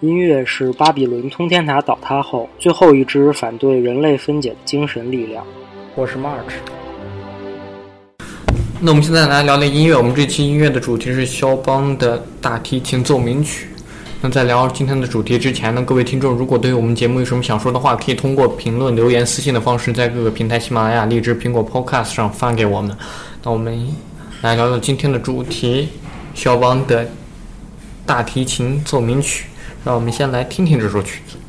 音乐是巴比伦通天塔倒塌后最后一支反对人类分解的精神力量。我是 March。那我们现在来聊聊音乐。我们这期音乐的主题是肖邦的大提琴奏鸣曲。那在聊今天的主题之前呢，各位听众如果对我们节目有什么想说的话，可以通过评论、留言、私信的方式，在各个平台，喜马拉雅、荔枝、苹果 Podcast 上发给我们。那我们来聊聊今天的主题：肖邦的大提琴奏鸣曲。让我们先来听听这首曲子。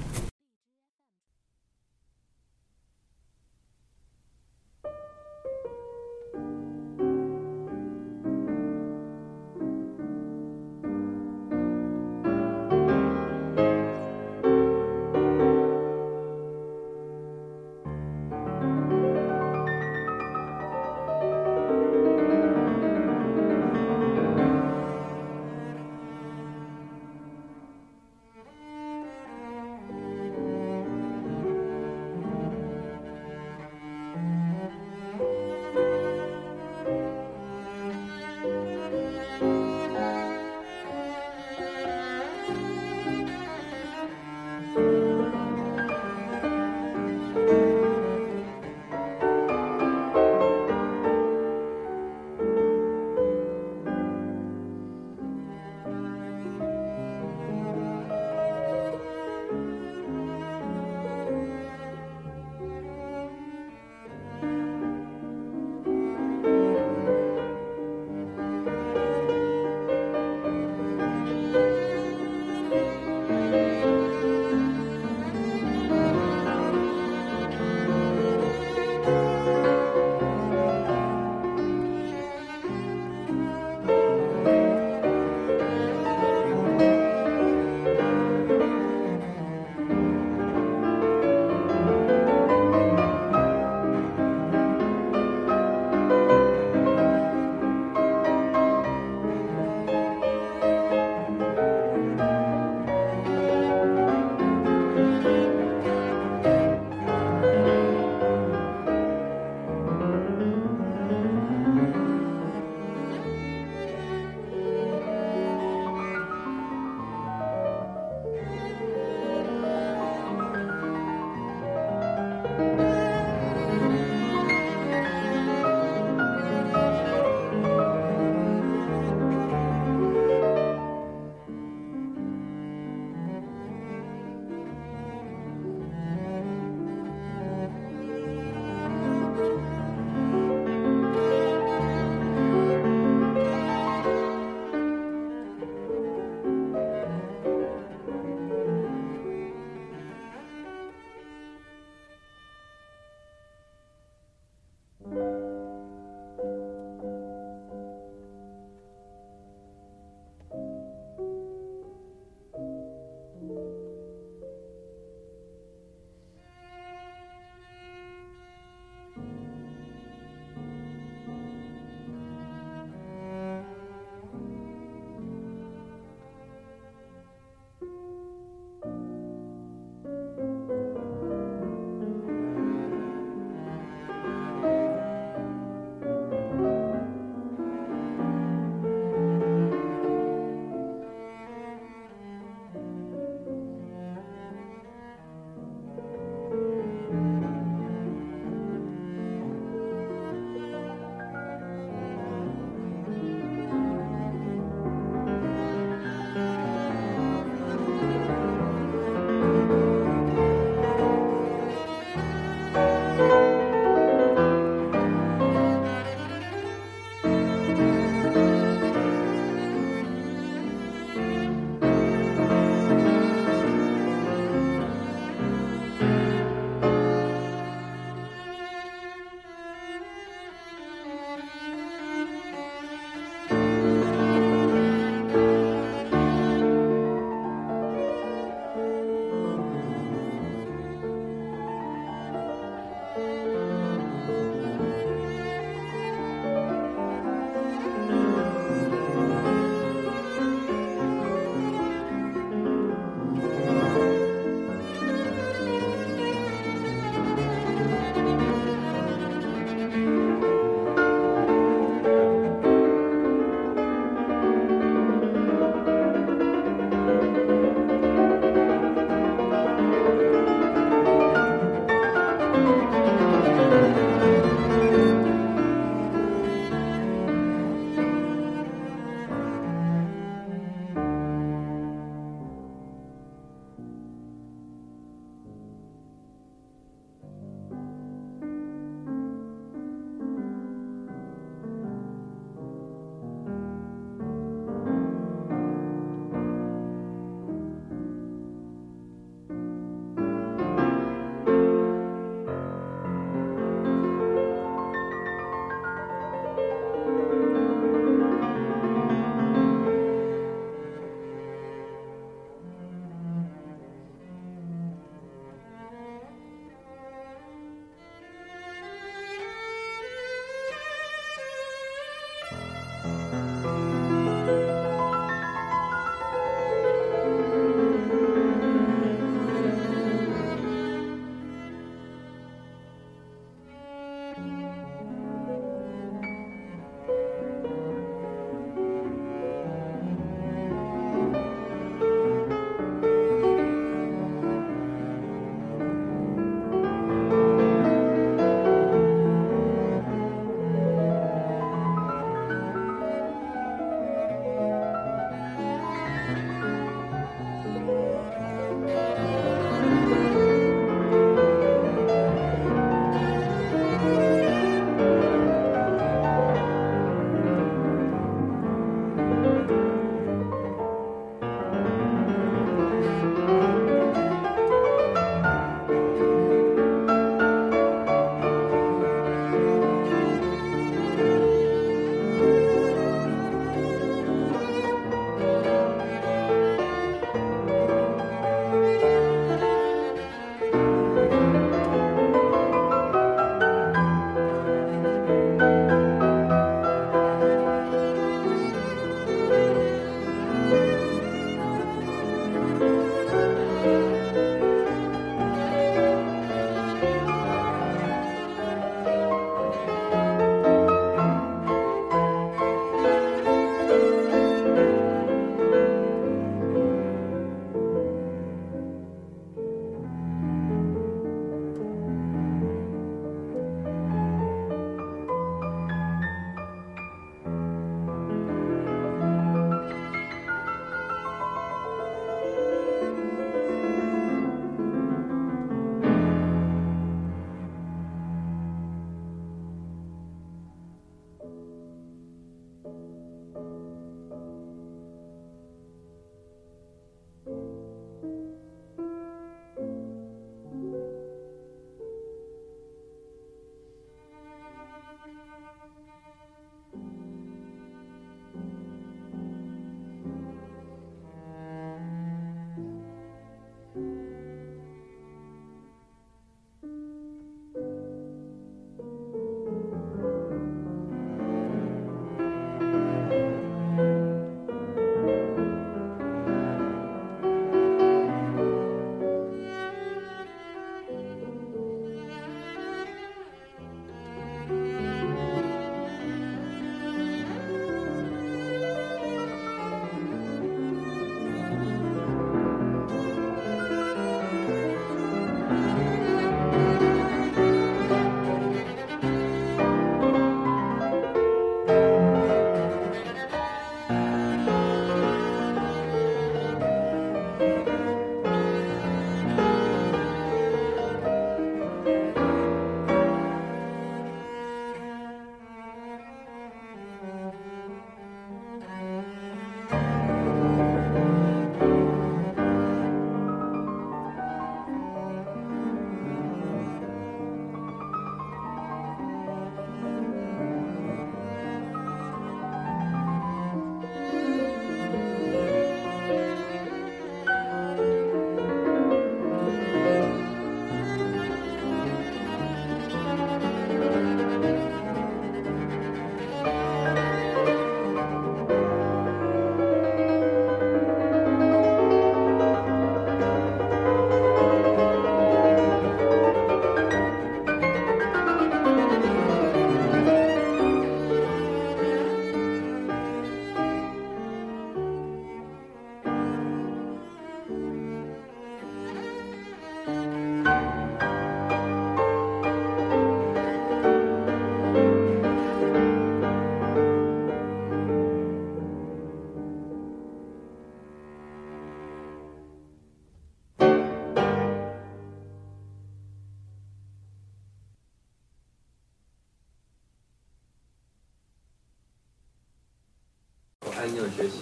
学习。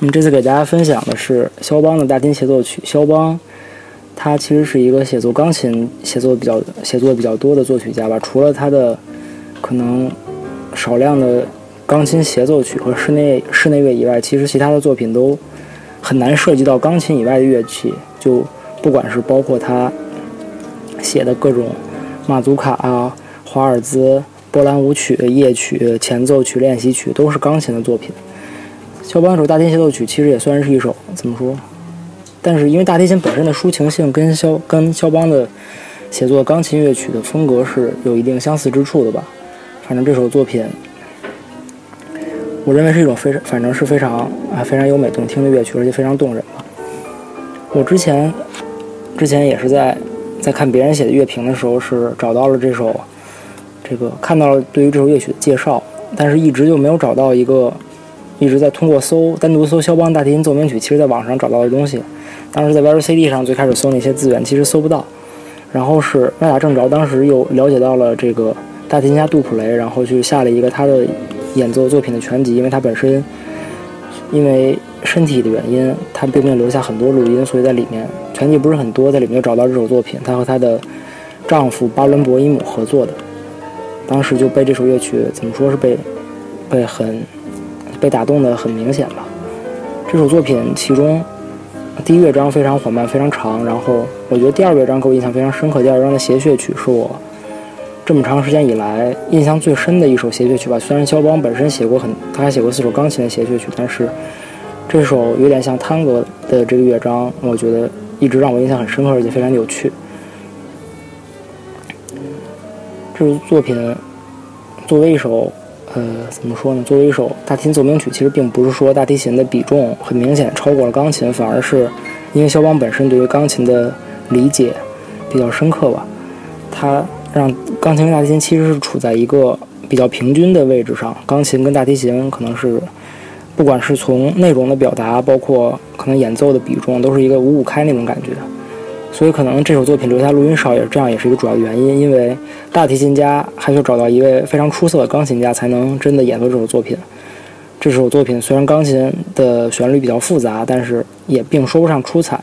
我们这次给大家分享的是肖邦的大提琴协奏曲。肖邦，他其实是一个写作钢琴写作比较写作比较多的作曲家吧。除了他的可能少量的钢琴协奏曲和室内室内乐以外，其实其他的作品都很难涉及到钢琴以外的乐器。就不管是包括他写的各种马祖卡啊、华尔兹。波兰舞曲、夜曲、前奏曲、练习曲都是钢琴的作品。肖邦这首大提琴协奏曲其实也算是一首怎么说？但是因为大提琴本身的抒情性跟肖跟肖邦的写作钢琴乐曲的风格是有一定相似之处的吧。反正这首作品，我认为是一种非常，反正是非常啊非常优美动听的乐曲，而且非常动人吧。我之前之前也是在在看别人写的乐评的时候，是找到了这首这个看到了对于这首乐曲的介绍，但是一直就没有找到一个。一直在通过搜单独搜肖邦大提琴奏鸣曲，其实在网上找到的东西，当时在 VLCD 上最开始搜那些资源，其实搜不到。然后是歪打正着，当时又了解到了这个大提琴家杜普雷，然后去下了一个他的演奏作品的全集，因为他本身因为身体的原因，他并没有留下很多录音，所以在里面全集不是很多，在里面就找到这首作品，他和他的丈夫巴伦博伊姆合作的，当时就被这首乐曲怎么说是被被很。被打动的很明显吧。这首作品其中第一乐章非常缓慢，非常长。然后我觉得第二乐章给我印象非常深刻。第二乐章的谐谑曲是我这么长时间以来印象最深的一首谐谑曲吧。虽然肖邦本身写过很，他还写过四首钢琴的谐谑曲，但是这首有点像探戈的这个乐章，我觉得一直让我印象很深刻，而且非常有趣。这首作品作为一首。呃，怎么说呢？作为一首大提琴奏鸣曲，其实并不是说大提琴的比重很明显超过了钢琴，反而是因为肖邦本身对于钢琴的理解比较深刻吧。他让钢琴跟大提琴其实是处在一个比较平均的位置上，钢琴跟大提琴可能是不管是从内容的表达，包括可能演奏的比重，都是一个五五开那种感觉。所以可能这首作品留下录音少也是这样，也是一个主要原因。因为大提琴家还需要找到一位非常出色的钢琴家，才能真的演奏这首作品。这首作品虽然钢琴的旋律比较复杂，但是也并说不上出彩，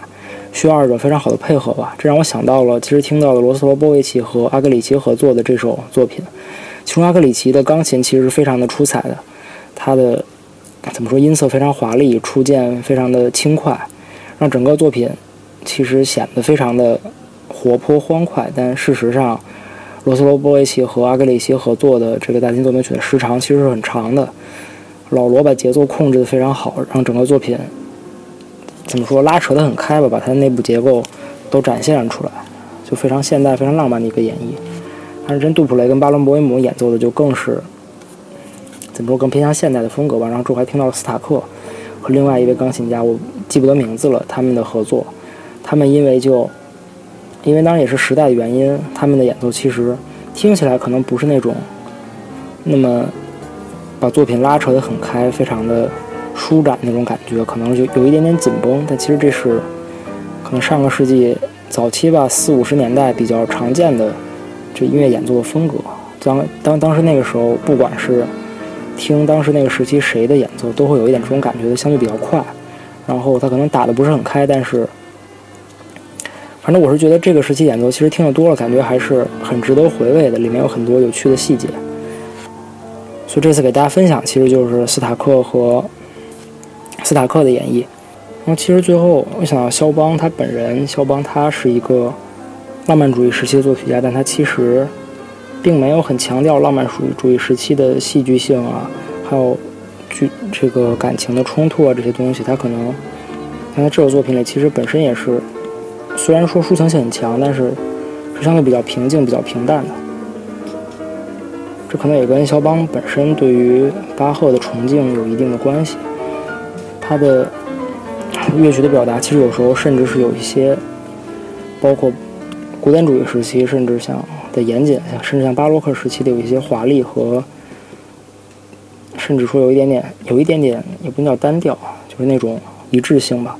需要二者非常好的配合吧。这让我想到了，其实听到了罗斯罗波维奇和阿格里奇合作的这首作品，其中阿格里奇的钢琴其实是非常的出彩的，他的怎么说音色非常华丽，触键非常的轻快，让整个作品。其实显得非常的活泼欢快，但事实上，罗斯罗波维奇和阿格里奇合作的这个大提琴奏鸣曲的时长其实是很长的。老罗把节奏控制的非常好，让整个作品怎么说拉扯的很开吧，把它的内部结构都展现出来，就非常现代、非常浪漫的一个演绎。但是真杜普雷跟巴伦博伊姆演奏的就更是怎么说更偏向现代的风格吧。然后之后还听到了斯塔克和另外一位钢琴家，我记不得名字了，他们的合作。他们因为就，因为当然也是时代的原因，他们的演奏其实听起来可能不是那种那么把作品拉扯得很开、非常的舒展那种感觉，可能就有一点点紧绷。但其实这是可能上个世纪早期吧，四五十年代比较常见的这音乐演奏的风格。当当当时那个时候，不管是听当时那个时期谁的演奏，都会有一点这种感觉的，相对比较快。然后他可能打的不是很开，但是。反正我是觉得这个时期演奏其实听得多了，感觉还是很值得回味的，里面有很多有趣的细节。所以这次给大家分享，其实就是斯塔克和斯塔克的演绎。然后其实最后我想到肖邦他本人，肖邦他是一个浪漫主义时期的作曲家，但他其实并没有很强调浪漫主义主义时期的戏剧性啊，还有剧这个感情的冲突啊这些东西，他可能在他这首作品里其实本身也是。虽然说抒情性很强，但是是相对比较平静、比较平淡的。这可能也跟肖邦本身对于巴赫的崇敬有一定的关系。他的乐曲的表达，其实有时候甚至是有一些，包括古典主义时期，甚至像的严谨，甚至像巴洛克时期的有一些华丽和，甚至说有一点点、有一点点也不能叫单调，就是那种一致性吧。